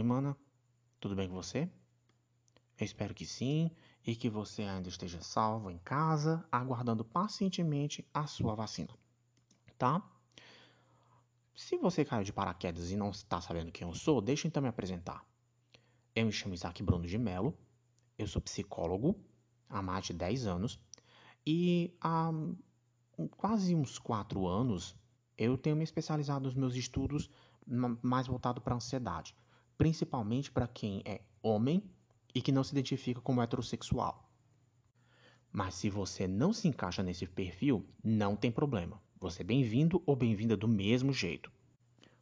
Oi, mana. Tudo bem com você? Eu espero que sim e que você ainda esteja salvo em casa, aguardando pacientemente a sua vacina. Tá? Se você caiu de paraquedas e não está sabendo quem eu sou, deixa então me apresentar. Eu me chamo Isaac Bruno de Mello, eu sou psicólogo há mais de 10 anos e há quase uns 4 anos eu tenho me especializado nos meus estudos mais voltado para a ansiedade, principalmente para quem é homem e que não se identifica como heterossexual. Mas se você não se encaixa nesse perfil, não tem problema. Você é bem-vindo ou bem-vinda do mesmo jeito.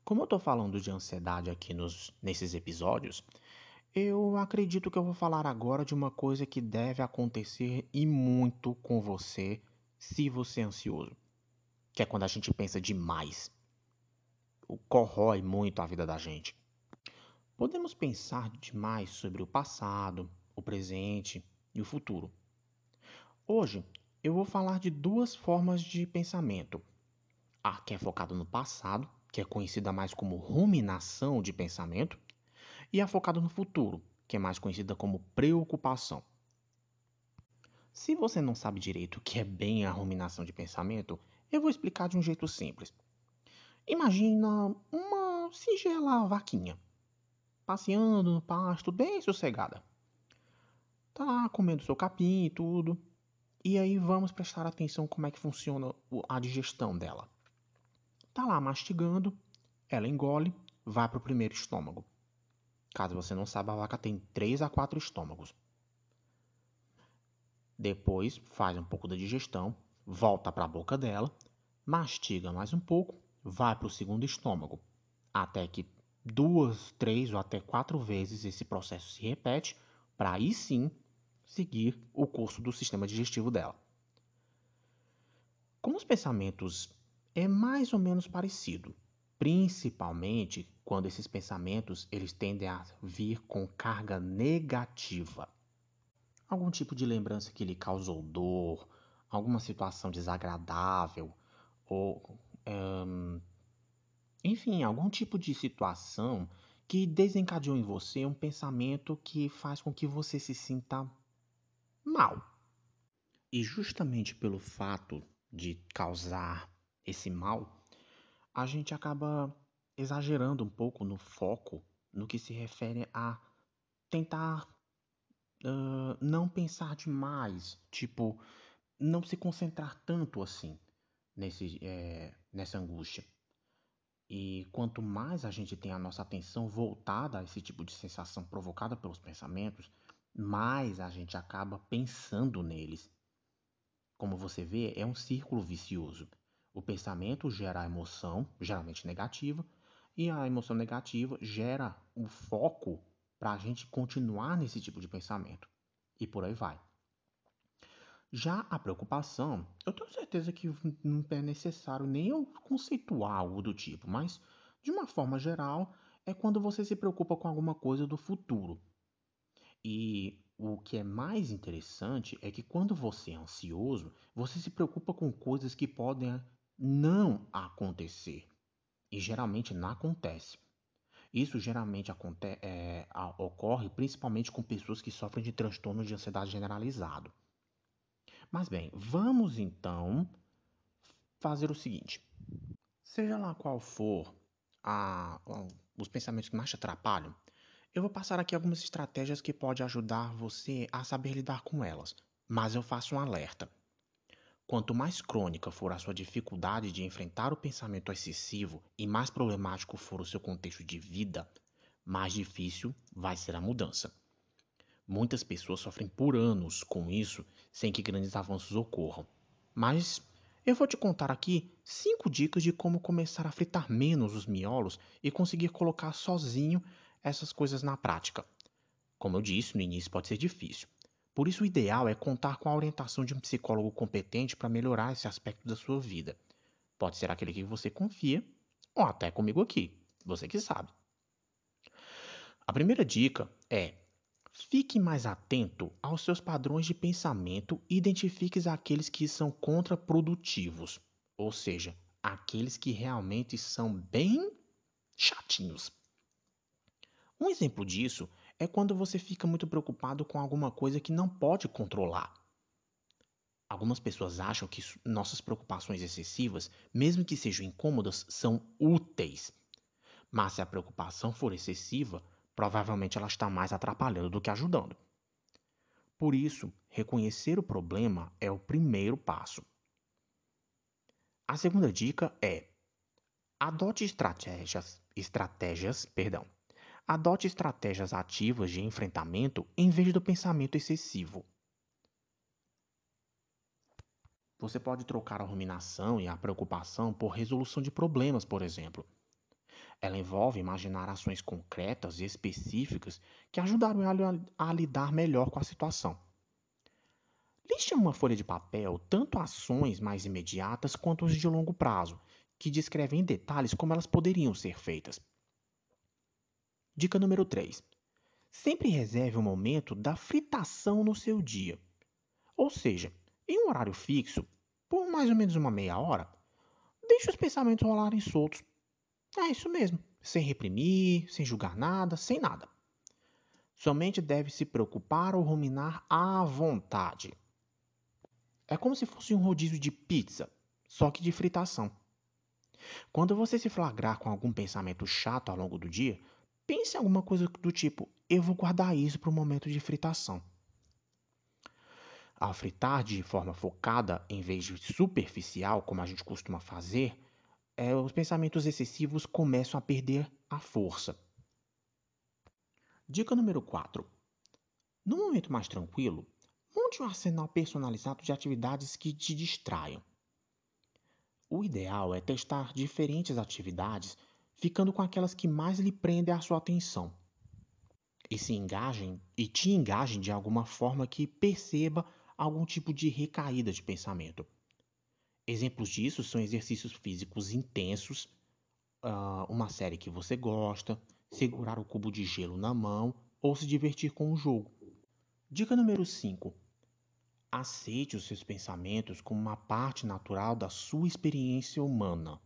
Como eu estou falando de ansiedade aqui nos, nesses episódios, eu acredito que eu vou falar agora de uma coisa que deve acontecer e muito com você se você é ansioso. Que é quando a gente pensa demais. O corrói muito a vida da gente. Podemos pensar demais sobre o passado, o presente e o futuro. Hoje eu vou falar de duas formas de pensamento. A que é focada no passado, que é conhecida mais como ruminação de pensamento, e a focada no futuro, que é mais conhecida como preocupação. Se você não sabe direito o que é bem a ruminação de pensamento, eu vou explicar de um jeito simples. Imagina uma singela vaquinha, passeando no pasto, bem sossegada. Tá lá comendo seu capim e tudo. E aí vamos prestar atenção como é que funciona a digestão dela. Tá lá mastigando, ela engole, vai para o primeiro estômago. Caso você não saiba, a vaca tem 3 a 4 estômagos. Depois faz um pouco da digestão, volta para a boca dela, mastiga mais um pouco, vai para o segundo estômago, até que duas, três ou até quatro vezes esse processo se repete, para aí sim seguir o curso do sistema digestivo dela. Com os pensamentos é mais ou menos parecido principalmente quando esses pensamentos eles tendem a vir com carga negativa. Algum tipo de lembrança que lhe causou dor, alguma situação desagradável, ou um, enfim, algum tipo de situação que desencadeou em você um pensamento que faz com que você se sinta mal. E justamente pelo fato de causar esse mal, a gente acaba exagerando um pouco no foco no que se refere a tentar uh, não pensar demais, tipo, não se concentrar tanto assim nesse, é, nessa angústia. E quanto mais a gente tem a nossa atenção voltada a esse tipo de sensação provocada pelos pensamentos, mais a gente acaba pensando neles. Como você vê, é um círculo vicioso. O pensamento gera a emoção, geralmente negativa, e a emoção negativa gera o foco para a gente continuar nesse tipo de pensamento. E por aí vai. Já a preocupação, eu tenho certeza que não é necessário nem eu conceituar algo do tipo, mas de uma forma geral, é quando você se preocupa com alguma coisa do futuro. E o que é mais interessante é que quando você é ansioso, você se preocupa com coisas que podem não acontecer. E geralmente não acontece. Isso geralmente é, ocorre principalmente com pessoas que sofrem de transtorno de ansiedade generalizado. Mas bem, vamos então fazer o seguinte: seja lá qual for a, os pensamentos que mais te atrapalham, eu vou passar aqui algumas estratégias que podem ajudar você a saber lidar com elas. Mas eu faço um alerta. Quanto mais crônica for a sua dificuldade de enfrentar o pensamento excessivo e mais problemático for o seu contexto de vida, mais difícil vai ser a mudança. Muitas pessoas sofrem por anos com isso sem que grandes avanços ocorram. Mas eu vou te contar aqui cinco dicas de como começar a fritar menos os miolos e conseguir colocar sozinho essas coisas na prática. Como eu disse, no início pode ser difícil. Por isso, o ideal é contar com a orientação de um psicólogo competente para melhorar esse aspecto da sua vida. Pode ser aquele que você confia, ou até comigo aqui, você que sabe. A primeira dica é: fique mais atento aos seus padrões de pensamento e identifique aqueles que são contraprodutivos, ou seja, aqueles que realmente são bem chatinhos. Um exemplo disso é quando você fica muito preocupado com alguma coisa que não pode controlar. Algumas pessoas acham que nossas preocupações excessivas, mesmo que sejam incômodas, são úteis. Mas se a preocupação for excessiva, provavelmente ela está mais atrapalhando do que ajudando. Por isso, reconhecer o problema é o primeiro passo. A segunda dica é: adote estratégias, estratégias, perdão. Adote estratégias ativas de enfrentamento em vez do pensamento excessivo. Você pode trocar a ruminação e a preocupação por resolução de problemas, por exemplo. Ela envolve imaginar ações concretas e específicas que ajudarão a, a lidar melhor com a situação. Liste em uma folha de papel tanto ações mais imediatas quanto as de longo prazo, que descrevem em detalhes como elas poderiam ser feitas. Dica número 3. Sempre reserve um momento da fritação no seu dia. Ou seja, em um horário fixo, por mais ou menos uma meia hora, deixe os pensamentos rolarem soltos. É isso mesmo, sem reprimir, sem julgar nada, sem nada. Somente deve se preocupar ou ruminar à vontade. É como se fosse um rodízio de pizza, só que de fritação. Quando você se flagrar com algum pensamento chato ao longo do dia, pense em alguma coisa do tipo: eu vou guardar isso para o momento de fritação. Ao fritar de forma focada, em vez de superficial, como a gente costuma fazer, é, os pensamentos excessivos começam a perder a força. Dica número 4. No momento mais tranquilo, monte um arsenal personalizado de atividades que te distraiam. O ideal é testar diferentes atividades, ficando com aquelas que mais lhe prendem a sua atenção. E se engajem e te engajem de alguma forma que perceba algum tipo de recaída de pensamento. Exemplos disso são exercícios físicos intensos, ah, uma série que você gosta, segurar o cubo de gelo na mão ou se divertir com o jogo. Dica número 5. Aceite os seus pensamentos como uma parte natural da sua experiência humana.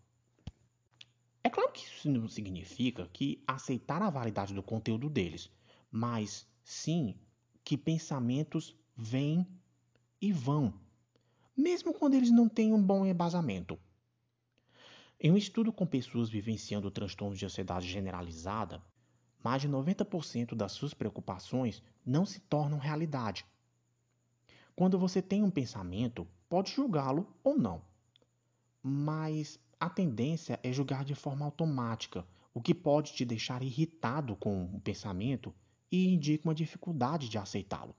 É claro que isso não significa que aceitar a validade do conteúdo deles, mas sim que pensamentos vêm e vão, mesmo quando eles não têm um bom embasamento. Em um estudo com pessoas vivenciando transtornos de ansiedade generalizada, mais de 90% das suas preocupações não se tornam realidade. Quando você tem um pensamento, pode julgá-lo ou não. Mas a tendência é julgar de forma automática, o que pode te deixar irritado com o pensamento e indica uma dificuldade de aceitá-lo.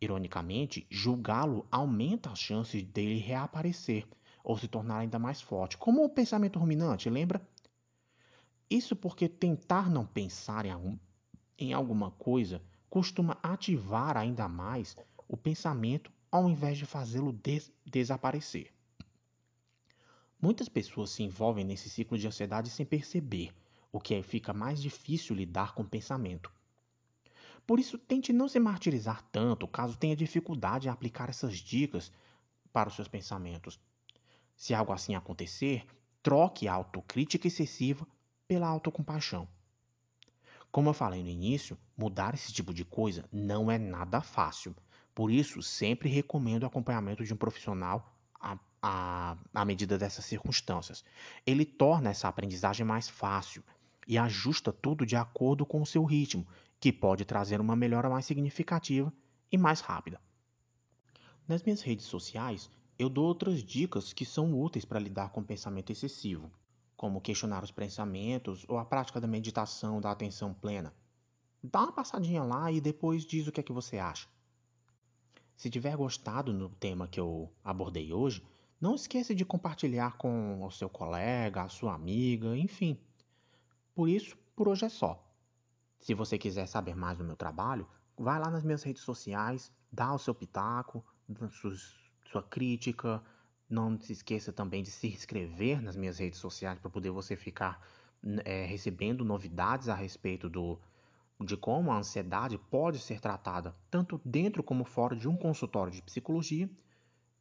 Ironicamente, julgá-lo aumenta as chances dele reaparecer ou se tornar ainda mais forte, como o pensamento ruminante, lembra? Isso porque tentar não pensar em, algum, em alguma coisa costuma ativar ainda mais o pensamento ao invés de fazê-lo des desaparecer. Muitas pessoas se envolvem nesse ciclo de ansiedade sem perceber, o que fica mais difícil lidar com o pensamento. Por isso, tente não se martirizar tanto caso tenha dificuldade em aplicar essas dicas para os seus pensamentos. Se algo assim acontecer, troque a autocrítica excessiva pela autocompaixão. Como eu falei no início, mudar esse tipo de coisa não é nada fácil. Por isso, sempre recomendo o acompanhamento de um profissional à, à, à medida dessas circunstâncias. Ele torna essa aprendizagem mais fácil e ajusta tudo de acordo com o seu ritmo que pode trazer uma melhora mais significativa e mais rápida. Nas minhas redes sociais, eu dou outras dicas que são úteis para lidar com pensamento excessivo, como questionar os pensamentos ou a prática da meditação da atenção plena. Dá uma passadinha lá e depois diz o que é que você acha. Se tiver gostado do tema que eu abordei hoje, não esqueça de compartilhar com o seu colega, a sua amiga, enfim. Por isso, por hoje é só. Se você quiser saber mais do meu trabalho, vai lá nas minhas redes sociais, dá o seu pitaco, sua crítica. Não se esqueça também de se inscrever nas minhas redes sociais para poder você ficar é, recebendo novidades a respeito do, de como a ansiedade pode ser tratada tanto dentro como fora de um consultório de psicologia.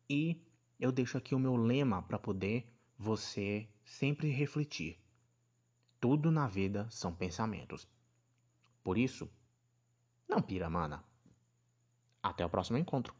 E eu deixo aqui o meu lema para poder você sempre refletir. Tudo na vida são pensamentos. Por isso, não pira, mana. Até o próximo encontro.